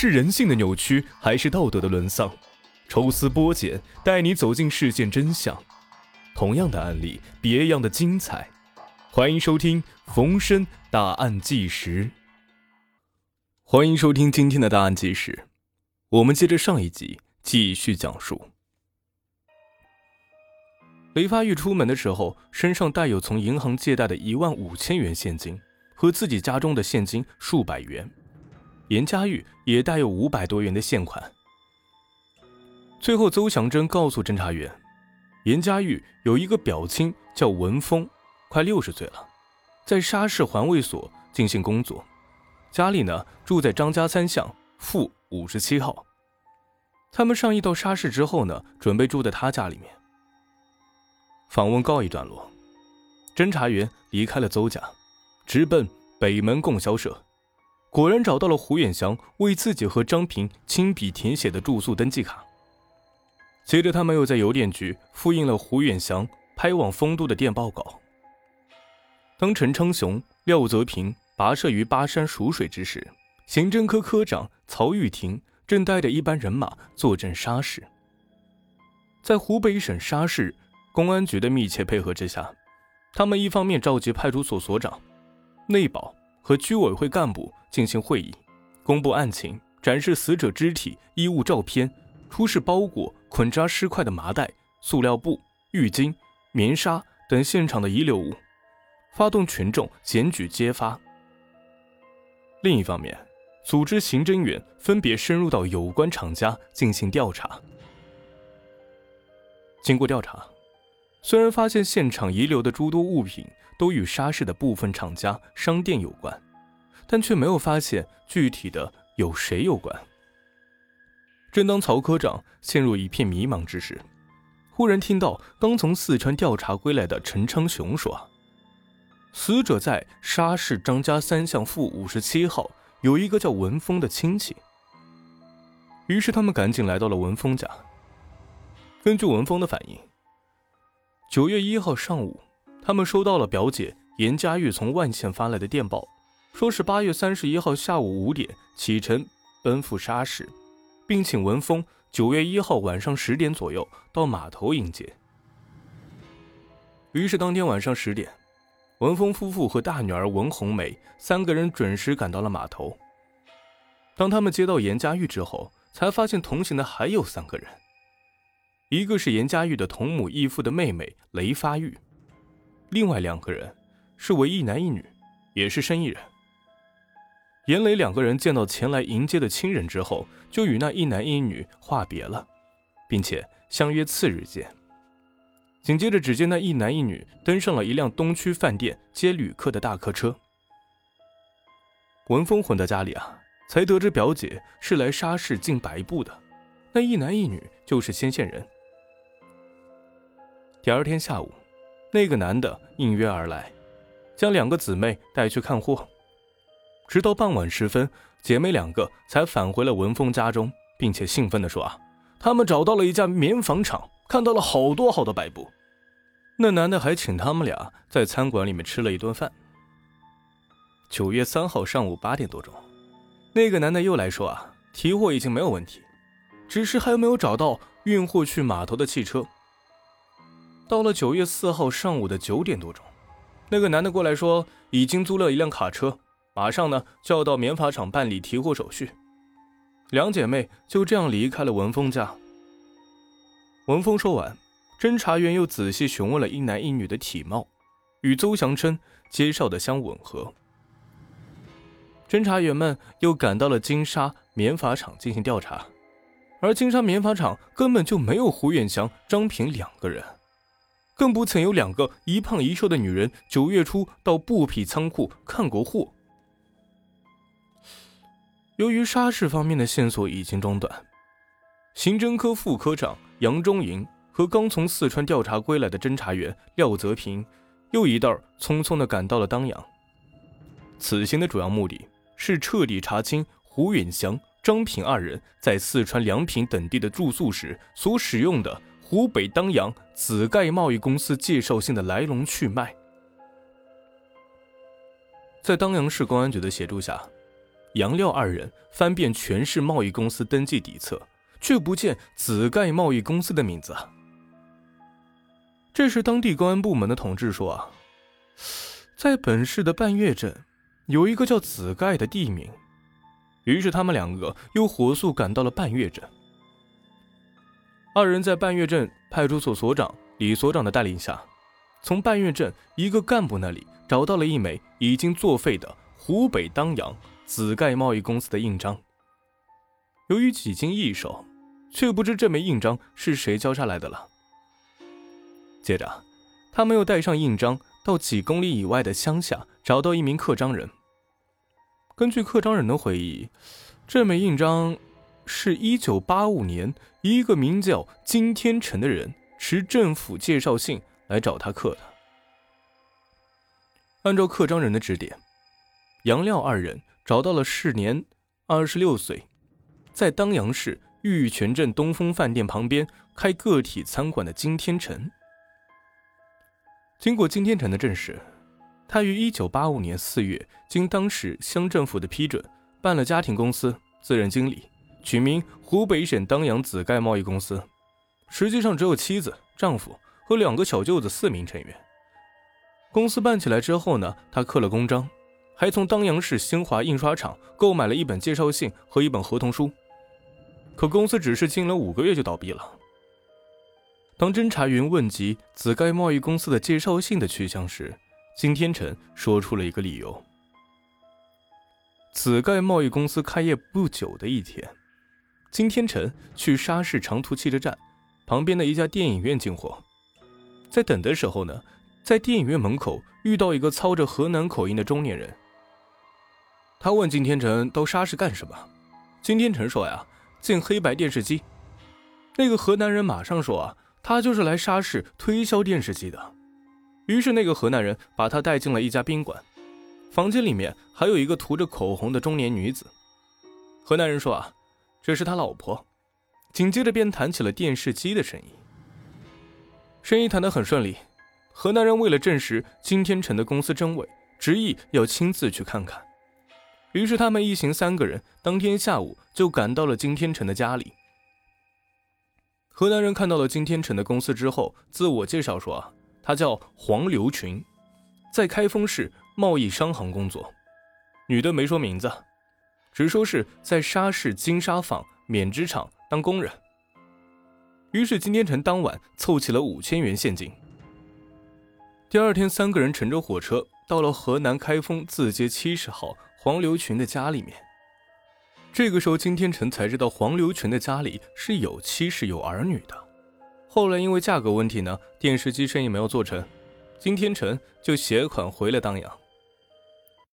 是人性的扭曲，还是道德的沦丧？抽丝剥茧，带你走进事件真相。同样的案例，别样的精彩。欢迎收听《逢申大案纪实》。欢迎收听今天的大案纪实。我们接着上一集继续讲述。雷发玉出门的时候，身上带有从银行借贷的一万五千元现金和自己家中的现金数百元。严家玉也带有五百多元的现款。最后，邹祥珍告诉侦查员，严家玉有一个表亲叫文峰，快六十岁了，在沙市环卫所进行工作，家里呢住在张家三巷负五十七号。他们上一到沙市之后呢，准备住在他家里面。访问告一段落，侦查员离开了邹家，直奔北门供销社。果然找到了胡远祥为自己和张平亲笔填写的住宿登记卡。接着，他们又在邮电局复印了胡远祥拍往丰都的电报稿。当陈昌雄、廖泽平跋涉于巴山蜀水之时，刑侦科科长曹玉婷正带着一班人马坐镇沙市。在湖北省沙市公安局的密切配合之下，他们一方面召集派出所所长、内保和居委会干部。进行会议，公布案情，展示死者肢体、衣物照片，出示包裹、捆扎尸块的麻袋、塑料布、浴巾、棉纱等现场的遗留物，发动群众检举揭发。另一方面，组织刑侦员分别深入到有关厂家进行调查。经过调查，虽然发现现场遗留的诸多物品都与沙市的部分厂家、商店有关。但却没有发现具体的有谁有关。正当曹科长陷入一片迷茫之时，忽然听到刚从四川调查归来的陈昌雄说：“死者在沙市张家三巷负五十七号有一个叫文峰的亲戚。”于是他们赶紧来到了文峰家。根据文峰的反应，九月一号上午，他们收到了表姐严佳玉从万县发来的电报。说是八月三十一号下午五点启程奔赴沙市，并请文峰九月一号晚上十点左右到码头迎接。于是当天晚上十点，文峰夫妇和大女儿文红梅三个人准时赶到了码头。当他们接到严家玉之后，才发现同行的还有三个人，一个是严家玉的同母异父的妹妹雷发玉，另外两个人是为一男一女，也是生意人。严雷两个人见到前来迎接的亲人之后，就与那一男一女话别了，并且相约次日见。紧接着，只见那一男一女登上了一辆东区饭店接旅客的大客车。文峰回到家里啊，才得知表姐是来沙市进白布的，那一男一女就是牵线人。第二天下午，那个男的应约而来，将两个姊妹带去看货。直到傍晚时分，姐妹两个才返回了文峰家中，并且兴奋地说：“啊，他们找到了一家棉纺厂，看到了好多好多白布。那男的还请他们俩在餐馆里面吃了一顿饭。”九月三号上午八点多钟，那个男的又来说：“啊，提货已经没有问题，只是还没有找到运货去码头的汽车。”到了九月四号上午的九点多钟，那个男的过来说：“已经租了一辆卡车。”马上呢就要到棉纺厂办理提货手续，两姐妹就这样离开了文峰家。文峰说完，侦查员又仔细询问了一男一女的体貌，与邹祥琛介绍的相吻合。侦查员们又赶到了金沙棉纺厂进行调查，而金沙棉纺厂根本就没有胡远祥、张平两个人，更不曾有两个一胖一瘦的女人九月初到布匹仓库看过货。由于沙市方面的线索已经中断，刑侦科副科长杨忠营和刚从四川调查归来的侦查员廖泽平，又一道匆匆地赶到了当阳。此行的主要目的是彻底查清胡远祥、张平二人在四川良平等地的住宿时所使用的湖北当阳紫盖贸易公司介绍信的来龙去脉。在当阳市公安局的协助下。杨廖二人翻遍全市贸易公司登记底册，却不见紫盖贸易公司的名字。这时，当地公安部门的同志说：“啊，在本市的半月镇，有一个叫紫盖的地名。”于是，他们两个又火速赶到了半月镇。二人在半月镇派出所所长李所长的带领下，从半月镇一个干部那里找到了一枚已经作废的湖北当阳紫盖贸易公司的印章。由于几经易手，却不知这枚印章是谁交下来的了。接着，他们又带上印章到几公里以外的乡下，找到一名刻章人。根据刻章人的回忆，这枚印章是一九八五年一个名叫金天成的人持政府介绍信来找他刻的。按照刻章人的指点，杨廖二人找到了时年二十六岁，在当阳市玉泉镇东风饭店旁边开个体餐馆的金天成。经过金天成的证实，他于一九八五年四月经当时乡政府的批准，办了家庭公司，自任经理，取名湖北省当阳紫盖贸易公司。实际上只有妻子、丈夫和两个小舅子四名成员。公司办起来之后呢，他刻了公章，还从当阳市新华印刷厂购买了一本介绍信和一本合同书。可公司只是经营了五个月就倒闭了。当侦查员问及紫盖贸易公司的介绍信的去向时，金天成说出了一个理由：紫盖贸易公司开业不久的一天，金天成去沙市长途汽车站旁边的一家电影院进货，在等的时候呢，在电影院门口遇到一个操着河南口音的中年人。他问金天成到沙市干什么？金天成说呀，进黑白电视机。那个河南人马上说啊。他就是来沙市推销电视机的，于是那个河南人把他带进了一家宾馆，房间里面还有一个涂着口红的中年女子。河南人说啊，这是他老婆。紧接着便谈起了电视机的生意，生意谈得很顺利。河南人为了证实金天成的公司真伪，执意要亲自去看看。于是他们一行三个人当天下午就赶到了金天成的家里。河南人看到了金天成的公司之后，自我介绍说：“啊他叫黄刘群，在开封市贸易商行工作。”女的没说名字，只说是在沙市金沙坊棉织厂当工人。于是金天成当晚凑齐了五千元现金。第二天，三个人乘着火车到了河南开封字街七十号黄刘群的家里面。这个时候，金天成才知道黄刘群的家里是有妻室有儿女的。后来因为价格问题呢，电视机生意没有做成，金天成就携款回了当阳。